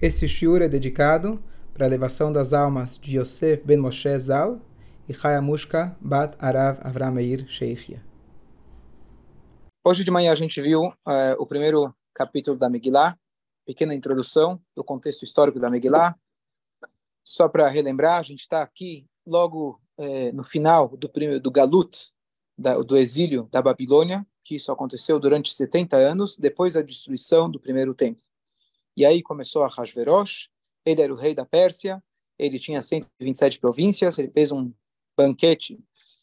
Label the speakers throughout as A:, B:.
A: Esse shiur é dedicado para a elevação das almas de Yosef ben Moshe Zal e Hayamushka bat Arav Avram Meir Sheikhia. Hoje de manhã a gente viu uh, o primeiro capítulo da Megillah, pequena introdução do contexto histórico da Megillah. Só para relembrar, a gente está aqui logo uh, no final do, primeiro, do Galut, da, do exílio da Babilônia, que isso aconteceu durante 70 anos, depois da destruição do primeiro templo. E aí começou a Hashverosh, ele era o rei da Pérsia, ele tinha 127 províncias, ele fez um banquete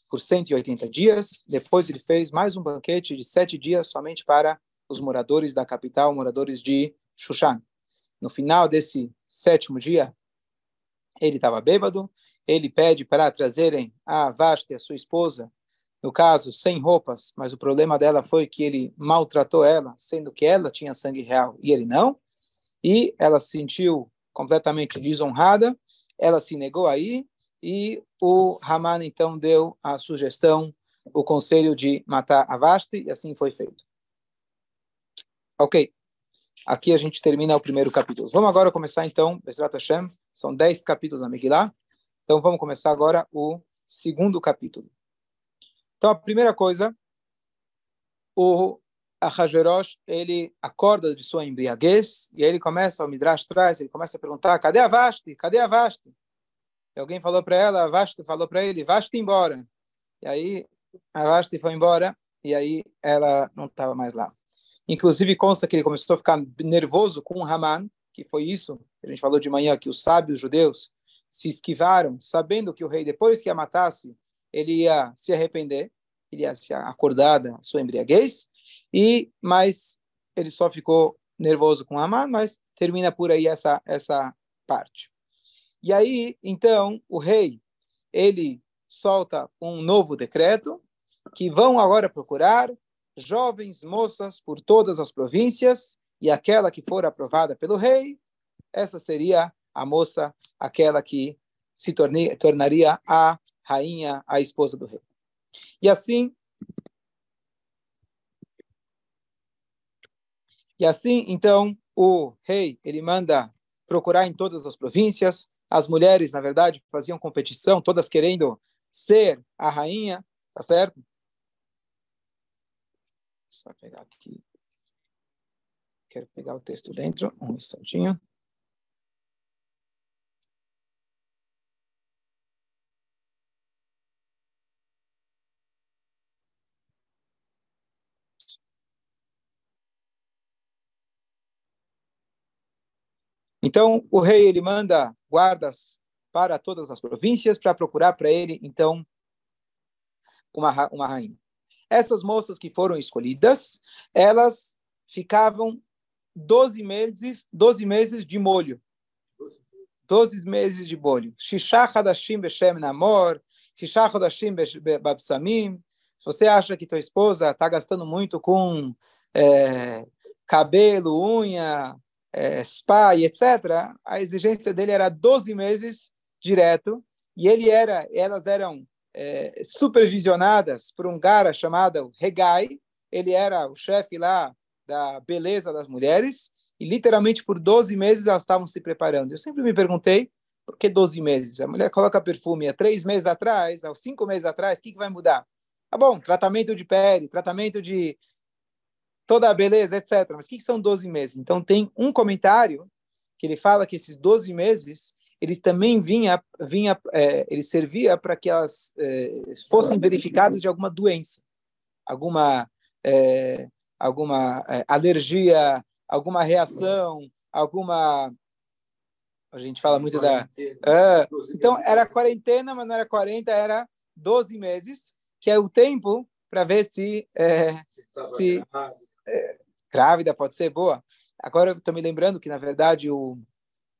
A: por 180 dias, depois ele fez mais um banquete de sete dias somente para os moradores da capital, moradores de Shushan. No final desse sétimo dia, ele estava bêbado, ele pede para trazerem a Vashti, a sua esposa, no caso, sem roupas, mas o problema dela foi que ele maltratou ela, sendo que ela tinha sangue real e ele não e ela se sentiu completamente desonrada, ela se negou aí, e o Haman então deu a sugestão, o conselho de matar a Vashti, e assim foi feito. Ok, aqui a gente termina o primeiro capítulo. Vamos agora começar então, Bezrat Hashem, são dez capítulos da Megillah, então vamos começar agora o segundo capítulo. Então a primeira coisa, o Ahasverosh, ele acorda de sua embriaguez e aí ele começa, o Midrash traz, ele começa a perguntar, cadê a Vashti? Cadê a Vashti? E alguém falou para ela, a Vashti falou para ele, Vashti embora. E aí a Vashti foi embora e aí ela não estava mais lá. Inclusive consta que ele começou a ficar nervoso com o Haman, que foi isso que a gente falou de manhã, que os sábios judeus se esquivaram, sabendo que o rei, depois que a matasse, ele ia se arrepender, ele ia se acordar da sua embriaguez, e mas ele só ficou nervoso com Amã, mas termina por aí essa essa parte. E aí, então, o rei, ele solta um novo decreto que vão agora procurar jovens moças por todas as províncias e aquela que for aprovada pelo rei, essa seria a moça, aquela que se tornaria a rainha, a esposa do rei. E assim, E assim, então, o rei, ele manda procurar em todas as províncias. As mulheres, na verdade, faziam competição, todas querendo ser a rainha, tá certo? Só pegar aqui. Quero pegar o texto dentro, um instantinho. Então, o rei ele manda guardas para todas as províncias para procurar para ele, então, uma, uma rainha. Essas moças que foram escolhidas, elas ficavam 12 meses, 12 meses de molho. 12 meses de molho. Shishach hadashim beshem namor, shishach hadashim babsamim. Se você acha que tua esposa está gastando muito com é, cabelo, unha, é, spa e etc., a exigência dele era 12 meses direto, e ele era, elas eram é, supervisionadas por um cara chamado Regai, ele era o chefe lá da beleza das mulheres, e literalmente por 12 meses elas estavam se preparando. Eu sempre me perguntei, por que 12 meses? A mulher coloca perfume há três meses atrás, há cinco meses atrás, o que, que vai mudar? Tá bom, tratamento de pele, tratamento de toda a beleza, etc. Mas o que, são 12 meses? Então, tem um comentário que ele fala que esses 12 meses, eles também vinha, vinha é, ele servia para que elas é, fossem verificadas de alguma doença, alguma, é, alguma é, alergia, alguma reação, alguma a gente fala muito da. É, então, era quarentena, mas não era 40, era 12 meses, que é o tempo para ver se, é, se, grávida pode ser boa. Agora eu estou me lembrando que, na verdade, o,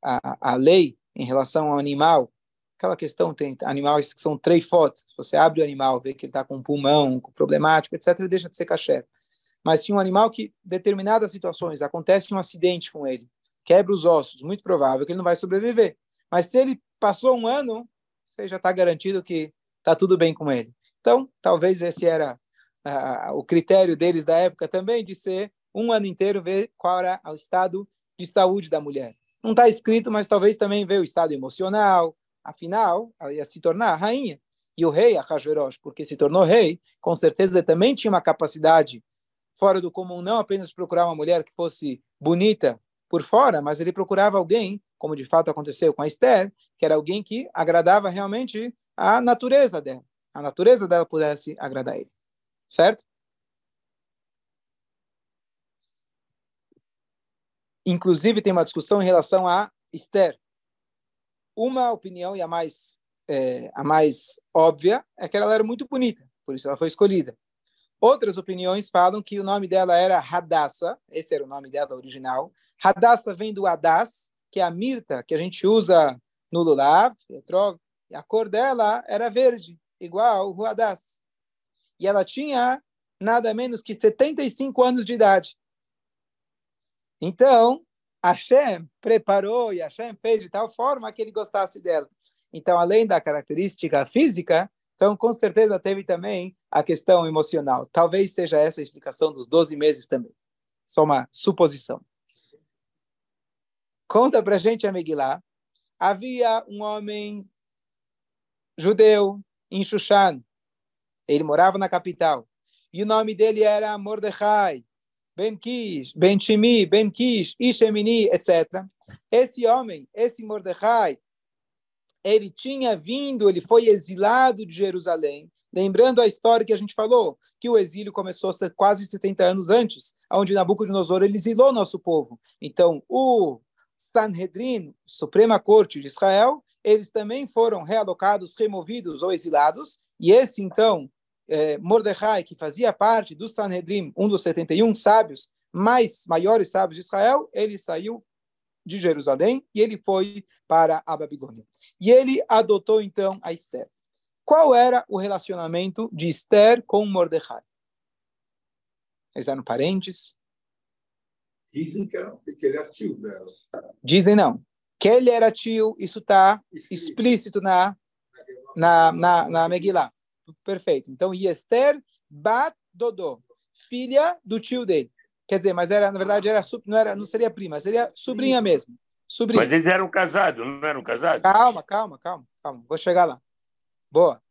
A: a, a lei em relação ao animal, aquela questão, tem animais que são três fotos. Você abre o animal, vê que ele está com um pulmão problemático, etc., ele deixa de ser caché. Mas tinha um animal que, determinadas situações, acontece um acidente com ele, quebra os ossos, muito provável que ele não vai sobreviver. Mas se ele passou um ano, você já está garantido que está tudo bem com ele. Então, talvez esse era o critério deles da época também de ser um ano inteiro ver qual era o estado de saúde da mulher. Não está escrito, mas talvez também veio o estado emocional. Afinal, ela ia se tornar rainha. E o rei, Ahasverosh, porque se tornou rei, com certeza também tinha uma capacidade fora do comum, não apenas procurar uma mulher que fosse bonita por fora, mas ele procurava alguém, como de fato aconteceu com a Esther, que era alguém que agradava realmente a natureza dela. A natureza dela pudesse agradar ele. Certo? Inclusive, tem uma discussão em relação a Esther. Uma opinião, e a mais, é, a mais óbvia, é que ela era muito bonita, por isso ela foi escolhida. Outras opiniões falam que o nome dela era Hadassah, esse era o nome dela original. Hadassah vem do Hadas, que é a mirta que a gente usa no lulav, a cor dela era verde, igual o Hadas. E ela tinha nada menos que 75 anos de idade. Então, Hashem preparou e Hashem fez de tal forma que ele gostasse dela. Então, além da característica física, então com certeza teve também a questão emocional. Talvez seja essa a explicação dos 12 meses também. Só uma suposição. Conta pra gente a Megillah. Havia um homem judeu em Shushan. Ele morava na capital. E o nome dele era Mordecai. Ben Kish, Ben Ben Kish, Ishemini, etc. Esse homem, esse Mordecai, ele tinha vindo, ele foi exilado de Jerusalém. Lembrando a história que a gente falou, que o exílio começou quase 70 anos antes, onde Nabucodonosor ele exilou nosso povo. Então, o Sanhedrin, Suprema Corte de Israel, eles também foram realocados, removidos ou exilados, e esse, então, eh, Mordecai, que fazia parte do Sanhedrin, um dos 71 sábios mais maiores sábios de Israel, ele saiu de Jerusalém e ele foi para a Babilônia. E ele adotou então a Esther. Qual era o relacionamento de Esther com Mordecai? Eles eram parentes?
B: Dizem que, era, que ele era tio dela.
A: Dizem não. Que ele era tio, isso está explícito na, na, na, na Megillah. Perfeito. Então, Esther Bat Dodô, filha do tio dele. Quer dizer, mas era, na verdade, era, não, era, não seria prima, seria sobrinha mesmo. Sobrinha.
C: Mas eles eram casados, não eram casados?
A: Calma, calma, calma, calma. Vou chegar lá. Boa.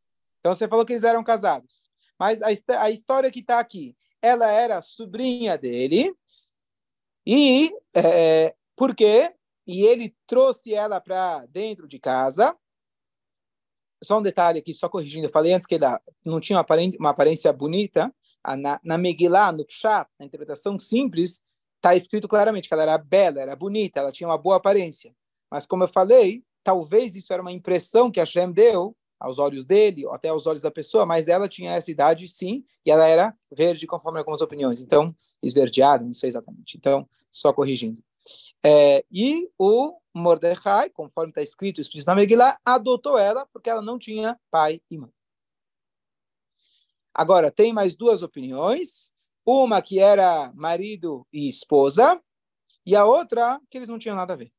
A: Então você falou que eles eram casados. Mas a, a história que está aqui, ela era sobrinha dele. E é, por quê? E ele trouxe ela para dentro de casa só um detalhe aqui, só corrigindo, eu falei antes que ela não tinha uma aparência, uma aparência bonita, na, na Megillah, no Pshat, na interpretação simples, está escrito claramente que ela era bela, era bonita, ela tinha uma boa aparência. Mas, como eu falei, talvez isso era uma impressão que a Shem deu aos olhos dele, ou até aos olhos da pessoa, mas ela tinha essa idade, sim, e ela era verde, conforme algumas opiniões. Então, esverdeada, não sei exatamente. Então, só corrigindo. É, e o Mordecai, conforme está escrito explícito na Megillah, adotou ela porque ela não tinha pai e mãe. Agora, tem mais duas opiniões. Uma que era marido e esposa, e a outra que eles não tinham nada a ver.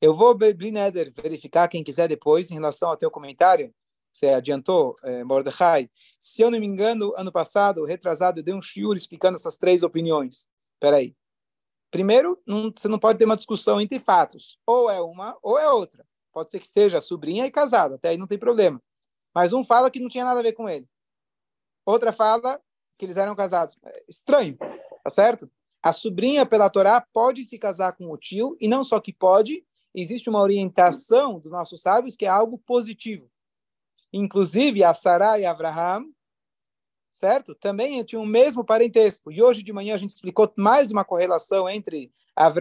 A: Eu vou, Blineder, verificar, quem quiser depois, em relação ao teu comentário, você adiantou, é, Mordecai. Se eu não me engano, ano passado, retrasado, eu dei um shiur explicando essas três opiniões. Espera aí. Primeiro, não, você não pode ter uma discussão entre fatos. Ou é uma, ou é outra. Pode ser que seja sobrinha e casada, até aí não tem problema. Mas um fala que não tinha nada a ver com ele. Outra fala que eles eram casados. É estranho, tá certo? A sobrinha, pela Torá, pode se casar com o tio, e não só que pode, existe uma orientação dos nossos sábios que é algo positivo. Inclusive, a Sarah e Abraham certo? Também tinham o mesmo parentesco. E hoje de manhã a gente explicou mais uma correlação entre, a,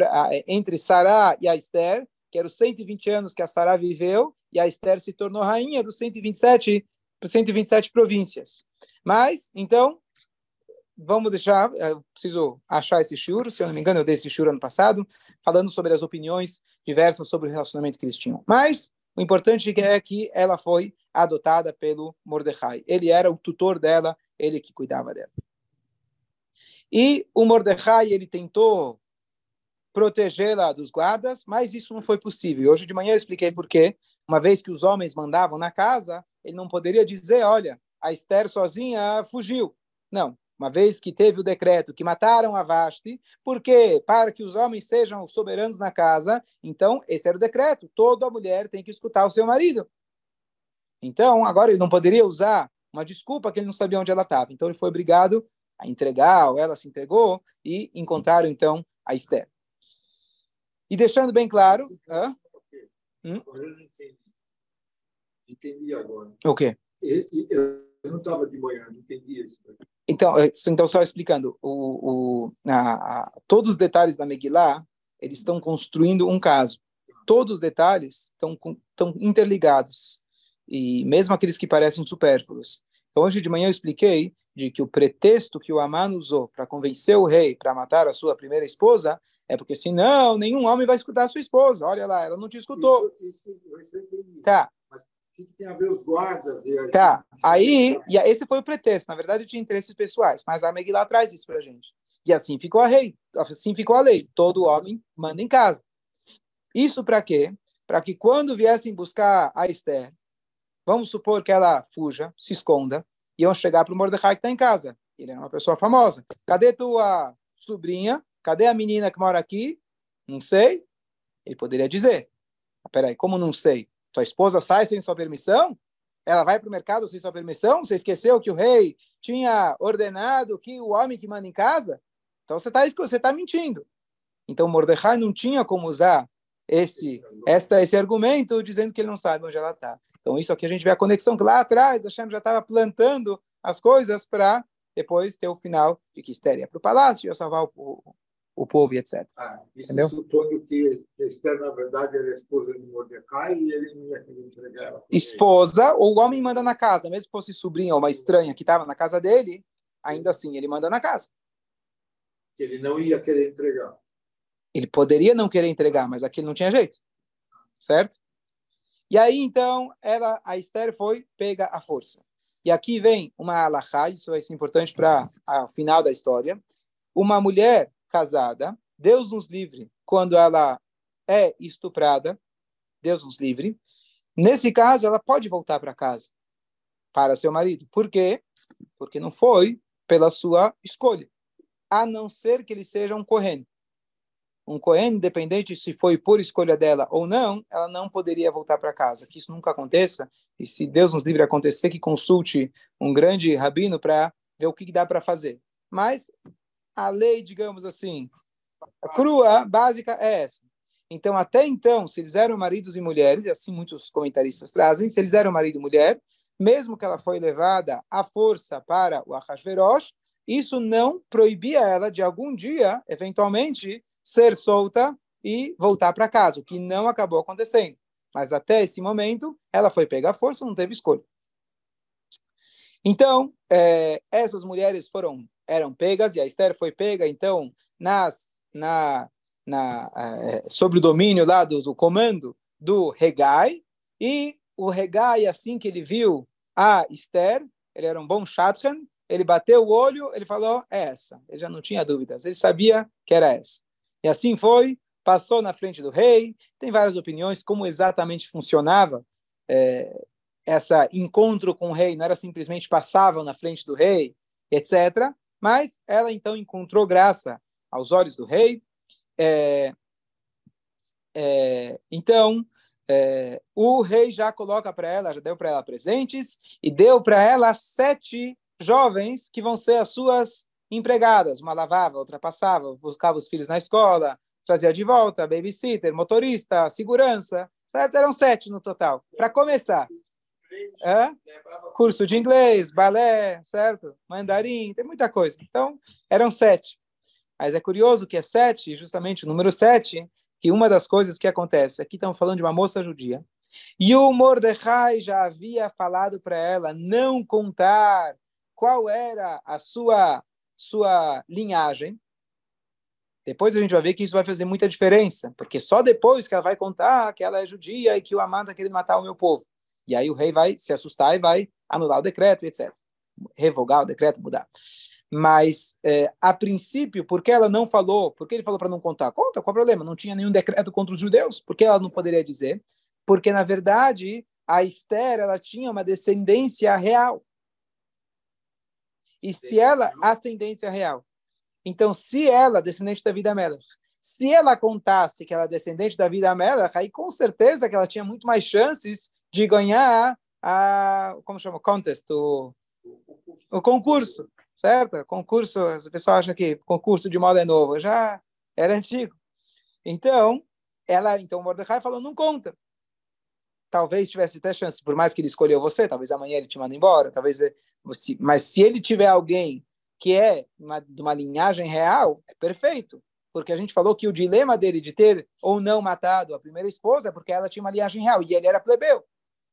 A: entre Sará e a Esther, que eram os 120 anos que a Sará viveu, e a Esther se tornou rainha dos 127, 127 províncias. Mas, então, vamos deixar, eu preciso achar esse shur, se eu não me engano, eu dei esse shur ano passado, falando sobre as opiniões diversas sobre o relacionamento que eles tinham. Mas, o importante é que ela foi adotada pelo Mordecai. Ele era o tutor dela, ele que cuidava dela. E o Mordecai, ele tentou protegê-la dos guardas, mas isso não foi possível. Hoje de manhã eu expliquei por quê. Uma vez que os homens mandavam na casa, ele não poderia dizer, olha, a Esther sozinha fugiu. Não, uma vez que teve o decreto que mataram a Vashti, porque para que os homens sejam soberanos na casa, então esse era o decreto, toda mulher tem que escutar o seu marido. Então, agora ele não poderia usar uma desculpa que ele não sabia onde ela estava. Então ele foi obrigado a entregar, ou ela se entregou, e encontraram então a Esther. E deixando bem claro. Hã?
B: Hum? Eu não entendi. Entendi agora.
A: O quê?
B: Eu não estava de manhã, não entendi isso.
A: Então, é, então só explicando, o, o, a, a, todos os detalhes da Megillah, eles estão construindo um caso. Todos os detalhes estão, estão interligados, e mesmo aqueles que parecem supérfluos. Então, hoje de manhã eu expliquei de que o pretexto que o Aman usou para convencer o rei para matar a sua primeira esposa é porque senão nenhum homem vai escutar a sua esposa. Olha lá, ela não te escutou. Isso, isso, tá.
B: Mas o que tem a ver os guardas?
A: Tá. Aí, e esse foi o pretexto. Na verdade, tinha interesses pessoais, mas a Megillah traz isso para a gente. E assim ficou a rei, assim ficou a lei. Todo homem manda em casa. Isso para quê? Para que quando viessem buscar a Esther, vamos supor que ela fuja, se esconda, iam chegar para o Mordecai que está em casa. Ele é uma pessoa famosa. Cadê tua sobrinha? Cadê a menina que mora aqui? Não sei. Ele poderia dizer. Ah, peraí, como não sei? Tua esposa sai sem sua permissão? Ela vai para o mercado sem sua permissão? Você esqueceu que o rei tinha ordenado que o homem que manda em casa? Então você está você tá mentindo. Então Mordecai não tinha como usar esse, esta, esse argumento dizendo que ele não sabe onde ela está. Então isso aqui a gente vê a conexão que lá atrás Hashem já estava plantando as coisas para depois ter o final de que Esther ia para o palácio, ia salvar o, o povo e etc.
B: Ah, isso Entendeu? supondo que Esther, na verdade, era esposa de Mordecai e ele não ia querer entregar ela.
A: Esposa, ou o homem manda na casa, mesmo que fosse sobrinha ou uma estranha que estava na casa dele, ainda assim ele manda na casa.
B: Que ele não ia querer entregar.
A: Ele poderia não querer entregar, mas aqui não tinha jeito. Certo? E aí, então, ela, a Esther foi pega à força. E aqui vem uma alahá, isso vai ser importante para o final da história. Uma mulher casada, Deus nos livre quando ela é estuprada, Deus nos livre. Nesse caso, ela pode voltar para casa, para seu marido. Por quê? Porque não foi pela sua escolha, a não ser que ele seja um Cohen. Um Cohen, independente se foi por escolha dela ou não, ela não poderia voltar para casa. Que isso nunca aconteça. E se Deus nos livre acontecer, que consulte um grande rabino para ver o que dá para fazer. Mas a lei, digamos assim, crua, básica é essa. Então, até então, se eles eram maridos e mulheres, assim muitos comentaristas trazem, se eles eram marido e mulher, mesmo que ela foi levada à força para o Ahasverosh, isso não proibia ela de algum dia, eventualmente, ser solta e voltar para casa, o que não acabou acontecendo. Mas até esse momento, ela foi pegar à força, não teve escolha. Então, é, essas mulheres foram eram pegas e a Esther foi pega então nas na, na é, sobre o domínio lá do, do comando do Regai e o Regai assim que ele viu a Esther ele era um bom shatran ele bateu o olho ele falou é essa ele já não tinha dúvidas ele sabia que era essa e assim foi passou na frente do rei. Tem várias opiniões como exatamente funcionava é, essa encontro com o rei. Não era simplesmente passavam na frente do rei etc mas ela então encontrou graça aos olhos do rei. É, é, então, é, o rei já coloca para ela, já deu para ela presentes e deu para ela sete jovens que vão ser as suas empregadas. Uma lavava, outra passava, buscava os filhos na escola, trazia de volta, babysitter, motorista, segurança, certo? Eram sete no total. Para começar, é? Curso de inglês, balé, certo? Mandarim, tem muita coisa. Então, eram sete. Mas é curioso que é sete, justamente o número sete, que uma das coisas que acontece, aqui estamos falando de uma moça judia, e o Mordecai já havia falado para ela não contar qual era a sua, sua linhagem. Depois a gente vai ver que isso vai fazer muita diferença, porque só depois que ela vai contar que ela é judia e que o Amã está querendo matar o meu povo. E aí o rei vai se assustar e vai anular o decreto, etc. Revogar o decreto, mudar. Mas, é, a princípio, por que ela não falou? Por que ele falou para não contar? Conta, qual o problema? Não tinha nenhum decreto contra os judeus. Por que ela não poderia dizer? Porque, na verdade, a Esther ela tinha uma descendência real. E se ela, ascendência real. Então, se ela, descendente da vida Melech, se ela contasse que ela é descendente da vida Melech, aí com certeza que ela tinha muito mais chances de ganhar a, como chama, contest, o, o concurso, certo? Concurso, o pessoal acha que concurso de moda é novo, já era antigo. Então, ela, então Mordecai falou, não conta. Talvez tivesse até chance, por mais que ele escolheu você, talvez amanhã ele te manda embora, talvez, eh, mas se ele tiver alguém que é uma, de uma linhagem real, é perfeito. Porque a gente falou que o dilema dele de ter ou não matado a primeira esposa é porque ela tinha uma linhagem real e ele era plebeu.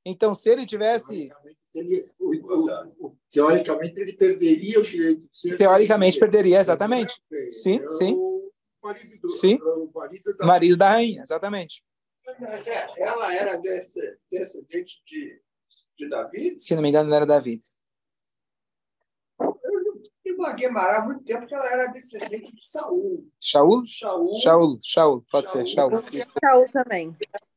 A: Então, se ele tivesse.
B: Ele, o, o, o, teoricamente, ele perderia o direito de ser.
A: Teoricamente, perderia, exatamente. Sim, sim.
B: marido do,
A: sim.
B: Marido da...
A: marido da rainha, exatamente.
D: É, ela era descendente de, de Davi?
A: Se não me engano, ela era Davi.
D: Eu uma Guimarães há muito tempo que ela era descendente de Saul.
A: Shaul?
D: Shaul.
A: Shaul, Shaul, pode
D: Shaul.
A: ser, Shaul.
E: Saul também.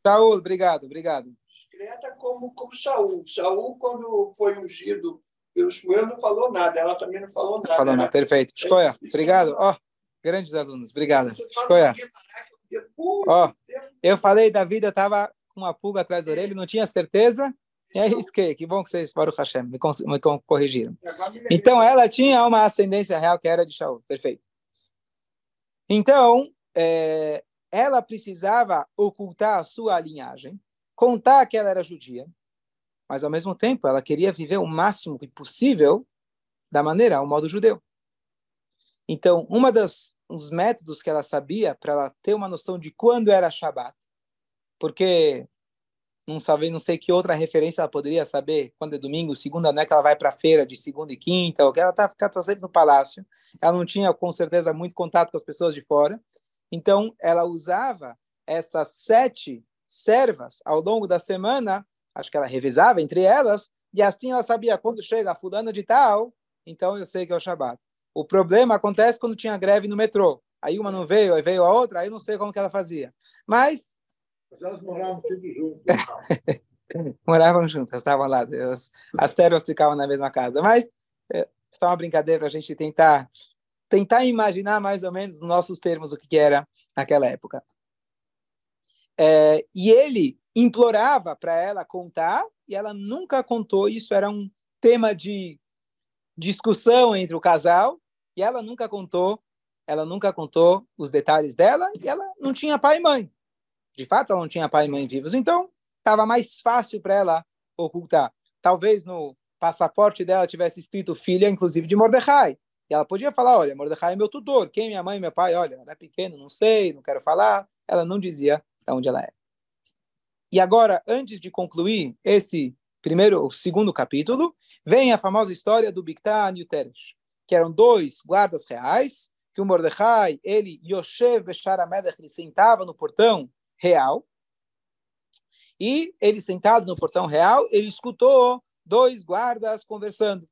A: Shaul, obrigado, obrigado.
D: Discreta como, como Shaul. Shaul, quando foi ungido pelo Shmuel, não falou nada. Ela também não falou nada.
A: Falou, não,
D: Ela-
A: perfeito. Escolha,
D: Isso
A: obrigado. Ó, grandes alunos, obrigado.
D: Fala
A: Escolha.
D: Eu
A: Ó,
D: tempo.
A: eu falei da vida, estava com uma pulga atrás da orelha, não tinha certeza. E aí, que, que bom que vocês, Baruch Hashem, me, me corrigiram. Então, ela tinha uma ascendência real que era de Shaul. Perfeito. Então, é, ela precisava ocultar a sua linhagem, contar que ela era judia, mas, ao mesmo tempo, ela queria viver o máximo possível da maneira, ao modo judeu. Então, uma das uns métodos que ela sabia para ela ter uma noção de quando era Shabat, porque não sabe, não sei que outra referência ela poderia saber quando é domingo, segunda, não é que ela vai para a feira de segunda e quinta, ou que ela tá, fica, tá sempre no palácio. Ela não tinha, com certeza, muito contato com as pessoas de fora. Então, ela usava essas sete servas ao longo da semana, acho que ela revezava entre elas, e assim ela sabia quando chega a fulana de tal, então eu sei que é o Shabat. O problema acontece quando tinha greve no metrô. Aí uma não veio, aí veio a outra, aí eu não sei como que ela fazia. Mas
B: Mas elas moravam tudo junto.
A: moravam juntas, estavam lá. As, as servas ficavam na mesma casa. Mas é só uma brincadeira para a gente tentar tentar imaginar mais ou menos nos nossos termos o que, que era naquela época. É, e ele implorava para ela contar e ela nunca contou. Isso era um tema de discussão entre o casal e ela nunca contou. Ela nunca contou os detalhes dela e ela não tinha pai e mãe. De fato, ela não tinha pai e mãe vivos. Então, estava mais fácil para ela ocultar. Talvez no passaporte dela tivesse escrito filha, inclusive, de Mordecai. E ela podia falar, olha, Mordecai é meu tutor. Quem é minha mãe meu pai? Olha, ela é pequeno, não sei, não quero falar. Ela não dizia de onde ela é. E agora, antes de concluir esse primeiro, o segundo capítulo, vem a famosa história do Bictan e o Teresh, que eram dois guardas reais, que o Mordecai, ele, Yoshev Beshar Amedech, ele sentava no portão real, e ele sentado no portão real, ele escutou dois guardas conversando.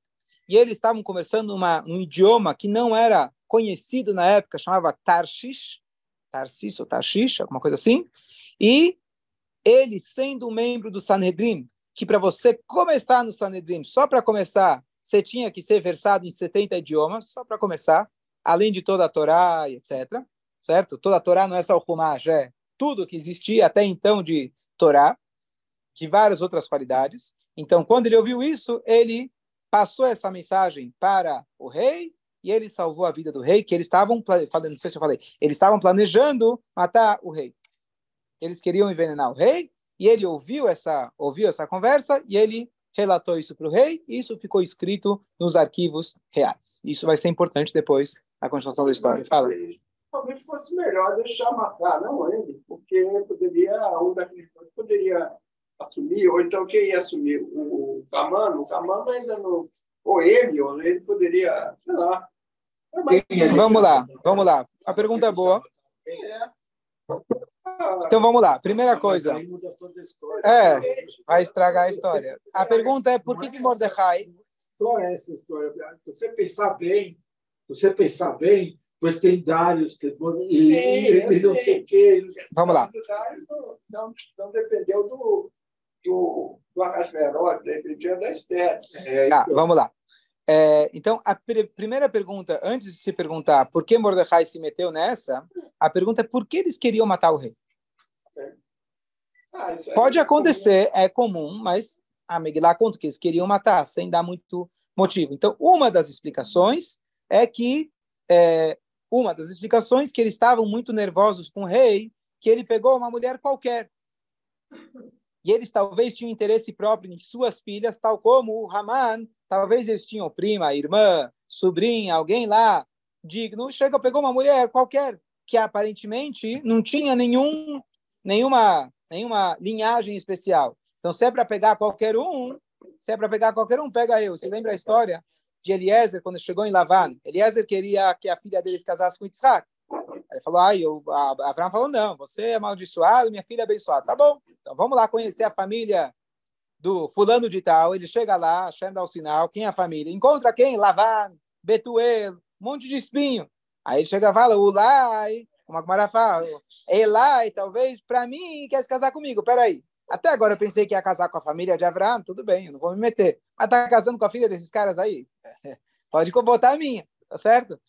A: E eles estavam conversando numa, num idioma que não era conhecido na época, chamava Tarshish, Tarsis ou Tarshish, alguma coisa assim. E ele, sendo um membro do Sanhedrin, que para você começar no Sanhedrin, só para começar, você tinha que ser versado em 70 idiomas, só para começar, além de toda a Torá etc. Certo? Toda a Torá não é só o Chumash, é tudo que existia até então de Torá, de várias outras qualidades. Então, quando ele ouviu isso, ele passou essa mensagem para o rei e ele salvou a vida do rei, que eles estavam, falando, não sei se eu falei, eles estavam planejando matar o rei. Eles queriam envenenar o rei e ele ouviu essa, ouviu essa conversa e ele relatou isso para o rei e isso ficou escrito nos arquivos reais. Isso vai ser importante depois na continuação da história. Fala.
D: Talvez fosse melhor deixar matar, não ele, porque poderia, um daqueles dois poderia assumir, ou então quem ia assumir? O Camano? O Camano ainda não. Ou ele, ou ele poderia, sei lá.
A: Vamos lá, vamos lá. A pergunta é boa.
D: É.
A: Então vamos lá. Primeira coisa. É, vai estragar a história. A pergunta é por que, que Mordecai
B: História é essa história. Se você pensar bem, se você pensar bem, você tem Dários que e, e não sei o quê.
A: Vamos lá.
D: Não, não, não dependeu do, do, do Arrasveró, dependia da Esther.
B: É,
A: Tá,
B: então,
A: vamos lá. É, então, a pr primeira pergunta, antes de se perguntar por que Mordecai se meteu nessa, a pergunta é por que eles queriam matar o rei? Ah, é Pode acontecer, comum. é comum, mas a Megillah conta que eles queriam matar, sem dar muito motivo. Então, uma das explicações é que é, uma das explicações que eles estavam muito nervosos com o rei, que ele pegou uma mulher qualquer. E eles talvez tinham interesse próprio em suas filhas, tal como o Haman, talvez eles tinham prima, irmã, sobrinha, alguém lá digno, chega, pegou uma mulher qualquer, que aparentemente não tinha nenhum, nenhuma, nenhuma linhagem especial. Então, se é para pegar qualquer um, se é para pegar qualquer um, pega eu. Você lembra a história de Eliezer quando chegou em Lavan? Eliezer queria que a filha deles casasse com Isaac. Falou, ah, eu, Abraão falou, não, você é amaldiçoado, minha filha é abençoada. Tá bom, então vamos lá conhecer a família do fulano de tal. Ele chega lá, Hashem dá o sinal, quem é a família? Encontra quem? Lavan, Betuel, um monte de espinho. Aí ele chega e fala, Ulai, como a Gumara fala, Elai, talvez, para mim, quer se casar comigo. Peraí, até agora eu pensei que ia casar com a família de Abraão, tudo bem, eu não vou me meter. Mas tá casando com a filha desses caras aí? Pode botar a minha, tá certo?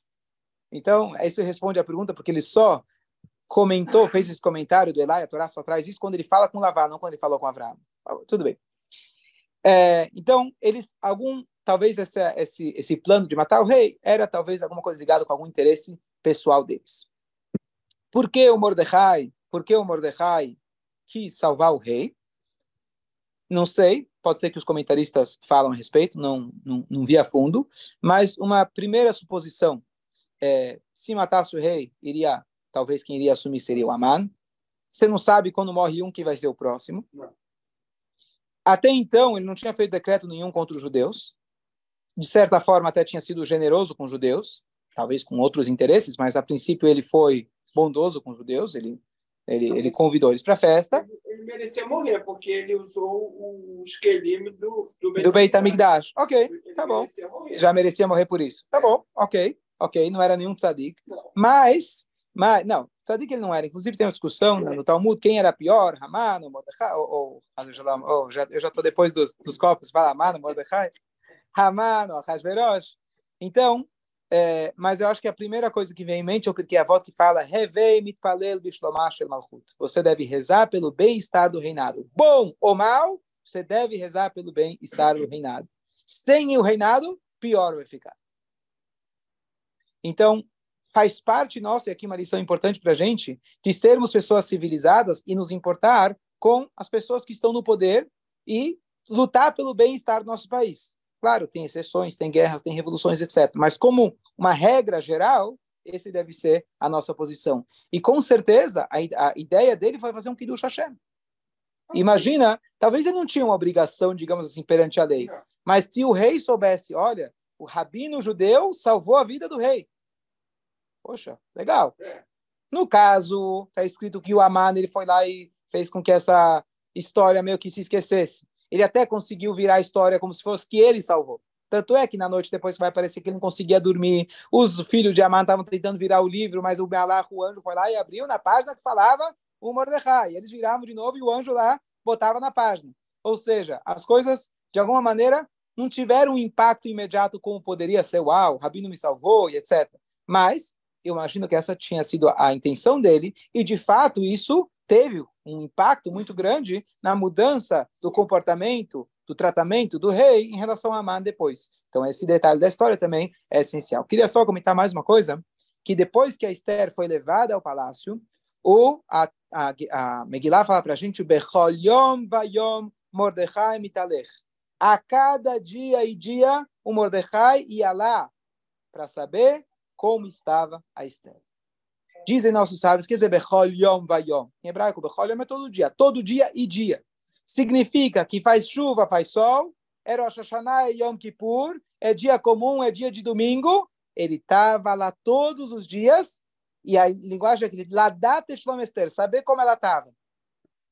A: Então, isso responde a pergunta, porque ele só comentou, fez esse comentário do Elai, a Torá só traz isso quando ele fala com Lavá, não quando ele falou com Abraão. Tudo bem. É, então, eles, algum, talvez esse, esse, esse plano de matar o rei era talvez alguma coisa ligada com algum interesse pessoal deles. Por que o Mordecai, por que o Mordecai quis salvar o rei. Não sei, pode ser que os comentaristas falam a respeito, não, não, não vi a fundo, mas uma primeira suposição é, se matasse o rei, iria, talvez quem iria assumir seria o Aman. Você não sabe quando morre um que vai ser o próximo. Até então, ele não tinha feito decreto nenhum contra os judeus. De certa forma, até tinha sido generoso com os judeus, talvez com outros interesses, mas a princípio ele foi bondoso com os judeus, ele ele, ele convidou eles para a festa.
D: Ele merecia morrer, porque ele usou o esquelime do,
A: do, do Beit HaMikdash. Ok, ele tá bom. Merecia Já merecia morrer por isso. Tá bom, ok, ok. Não era nenhum tzadik. Mas, mas, não, tzadik ele não era. Inclusive tem uma discussão no, no Talmud, quem era pior, Haman ou Mordecai, ou, ou, já, eu já estou depois dos, dos copos, fala Haman ou Mordecai, Haman ou Hashverosh. Então, é, mas eu acho que a primeira coisa que vem em mente é porque a volta que fala Revei. Você deve rezar pelo bem-estar do reinado. Bom ou mal, você deve rezar pelo bem-estar do reinado. Sem o reinado, pior vai ficar. Então, faz parte nossa, e aqui uma lição importante para a gente, de sermos pessoas civilizadas e nos importar com as pessoas que estão no poder e lutar pelo bem-estar do nosso país. Claro, tem exceções, tem guerras, tem revoluções, etc. Mas como uma regra geral, esse deve ser a nossa posição. E com certeza, a, a ideia dele foi fazer um Kiddush Hashem. Imagina, talvez ele não tinha uma obrigação, digamos assim, perante a lei. Mas se o rei soubesse, olha, o rabino judeu salvou a vida do rei. Poxa, legal. É. No caso, está escrito que o Aman ele foi lá e fez com que essa história meio que se esquecesse. Ele até conseguiu virar a história como se fosse que ele salvou. Tanto é que na noite depois vai parecer que ele não conseguia dormir. Os filhos de Amã estavam tentando virar o livro, mas o Bealá, o anjo, foi lá e abriu na página que falava o Mordecai. Eles viravam de novo e o anjo lá botava na página. Ou seja, as coisas, de alguma maneira, não tiveram um impacto imediato como poderia ser, uau, o Rabino me salvou e etc. Mas eu imagino que essa tinha sido a intenção dele, e de fato isso teve um impacto muito grande na mudança do comportamento, do tratamento do rei em relação a Amã depois. Então, esse detalhe da história também é essencial. Queria só comentar mais uma coisa, que depois que a Esther foi levada ao palácio, o, a, a, a Megillah fala para a gente, Bechol Yom Vayom Mordechai Mitalech. A cada dia e dia, o Mordecai ia lá para saber como estava a Esther. Dizem nossos sábios, quer dizer, Bechol Yom Vayom. Em hebraico, Bechol Yom é todo dia, todo dia e dia. Significa que faz chuva, faz sol, é Rosh Hashanah e Yom Kippur, é dia comum, é dia de domingo. Ele estava lá todos os dias, e a linguagem aqui, Ladat Esther, saber como ela estava.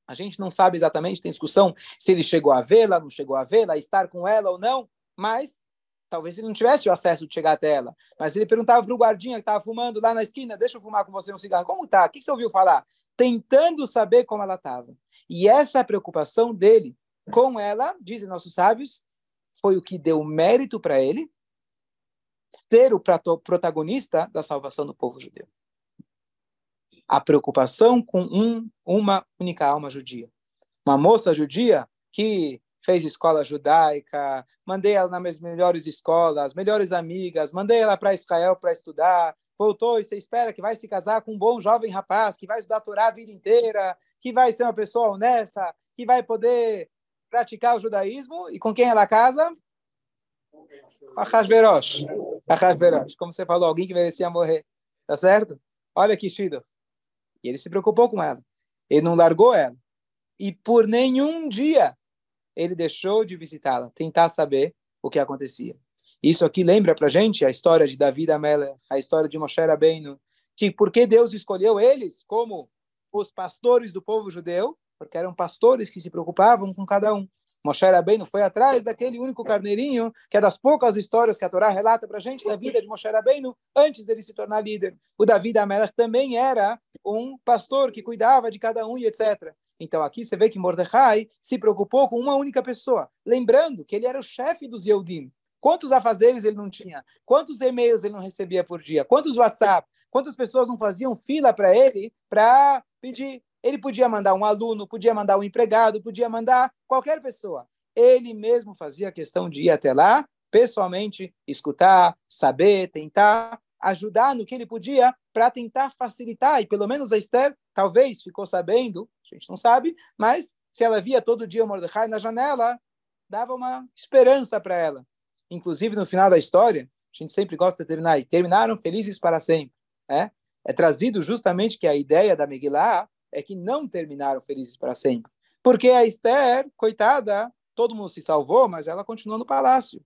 A: A gente não sabe exatamente, tem discussão se ele chegou a vê-la, não chegou a vê-la, estar com ela ou não, mas Talvez ele não tivesse o acesso de chegar até ela. Mas ele perguntava para o guardinha que estava fumando lá na esquina: Deixa eu fumar com você um cigarro. Como tá? O que você ouviu falar? Tentando saber como ela estava. E essa preocupação dele com ela, dizem nossos sábios, foi o que deu mérito para ele ser o protagonista da salvação do povo judeu. A preocupação com um, uma única alma judia. Uma moça judia que fez escola judaica, mandei ela nas melhores escolas, melhores amigas, mandei ela para Israel para estudar, voltou e você espera que vai se casar com um bom jovem rapaz, que vai estudar a Torá a vida inteira, que vai ser uma pessoa honesta, que vai poder praticar o judaísmo, e com quem ela casa? A Hashverosh. A Hashverosh. Como você falou, alguém que merecia morrer. Tá certo? Olha que Shido. E ele se preocupou com ela. Ele não largou ela. E por nenhum dia ele deixou de visitá-la, tentar saber o que acontecia. Isso aqui lembra para gente a história de Davi Amelech, a história de Moshe Rabbeinu, que porque Deus escolheu eles como os pastores do povo judeu, porque eram pastores que se preocupavam com cada um. Moshe Rabbeinu foi atrás daquele único carneirinho, que é das poucas histórias que a Torá relata para a gente da vida de Moshe Rabbeinu, antes dele se tornar líder. O Davi Amelech também era um pastor que cuidava de cada um e etc. Então aqui você vê que Mordecai se preocupou com uma única pessoa, lembrando que ele era o chefe dos Yehudim. Quantos afazeres ele não tinha? Quantos e-mails ele não recebia por dia? Quantos WhatsApp? Quantas pessoas não faziam fila para ele para pedir? Ele podia mandar um aluno, podia mandar um empregado, podia mandar qualquer pessoa. Ele mesmo fazia questão de ir até lá, pessoalmente, escutar, saber, tentar ajudar no que ele podia para tentar facilitar. E pelo menos a Esther talvez ficou sabendo, a gente não sabe, mas se ela via todo dia o Mordecai na janela, dava uma esperança para ela. Inclusive, no final da história, a gente sempre gosta de terminar, e terminaram felizes para sempre. É, é trazido justamente que a ideia da Megillah é que não terminaram felizes para sempre. Porque a Esther, coitada, todo mundo se salvou, mas ela continuou no palácio.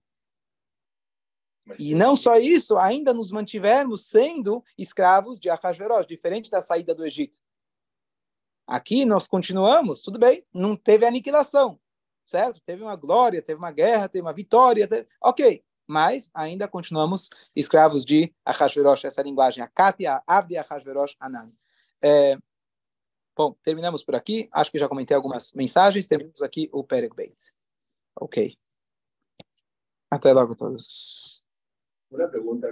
A: Mas e não só isso, ainda nos mantivemos sendo escravos de Ahasverosh, diferente da saída do Egito. Aqui nós continuamos, tudo bem, não teve aniquilação, certo? Teve uma glória, teve uma guerra, teve uma vitória, teve... ok, mas ainda continuamos escravos de Ahasverosh, essa linguagem, a Katia, Avdi Ahasverosh Anan. É, bom, terminamos por aqui, acho que já comentei algumas mensagens, temos aqui o Perek Beit. Ok. Até logo a todos.
D: Una pregunta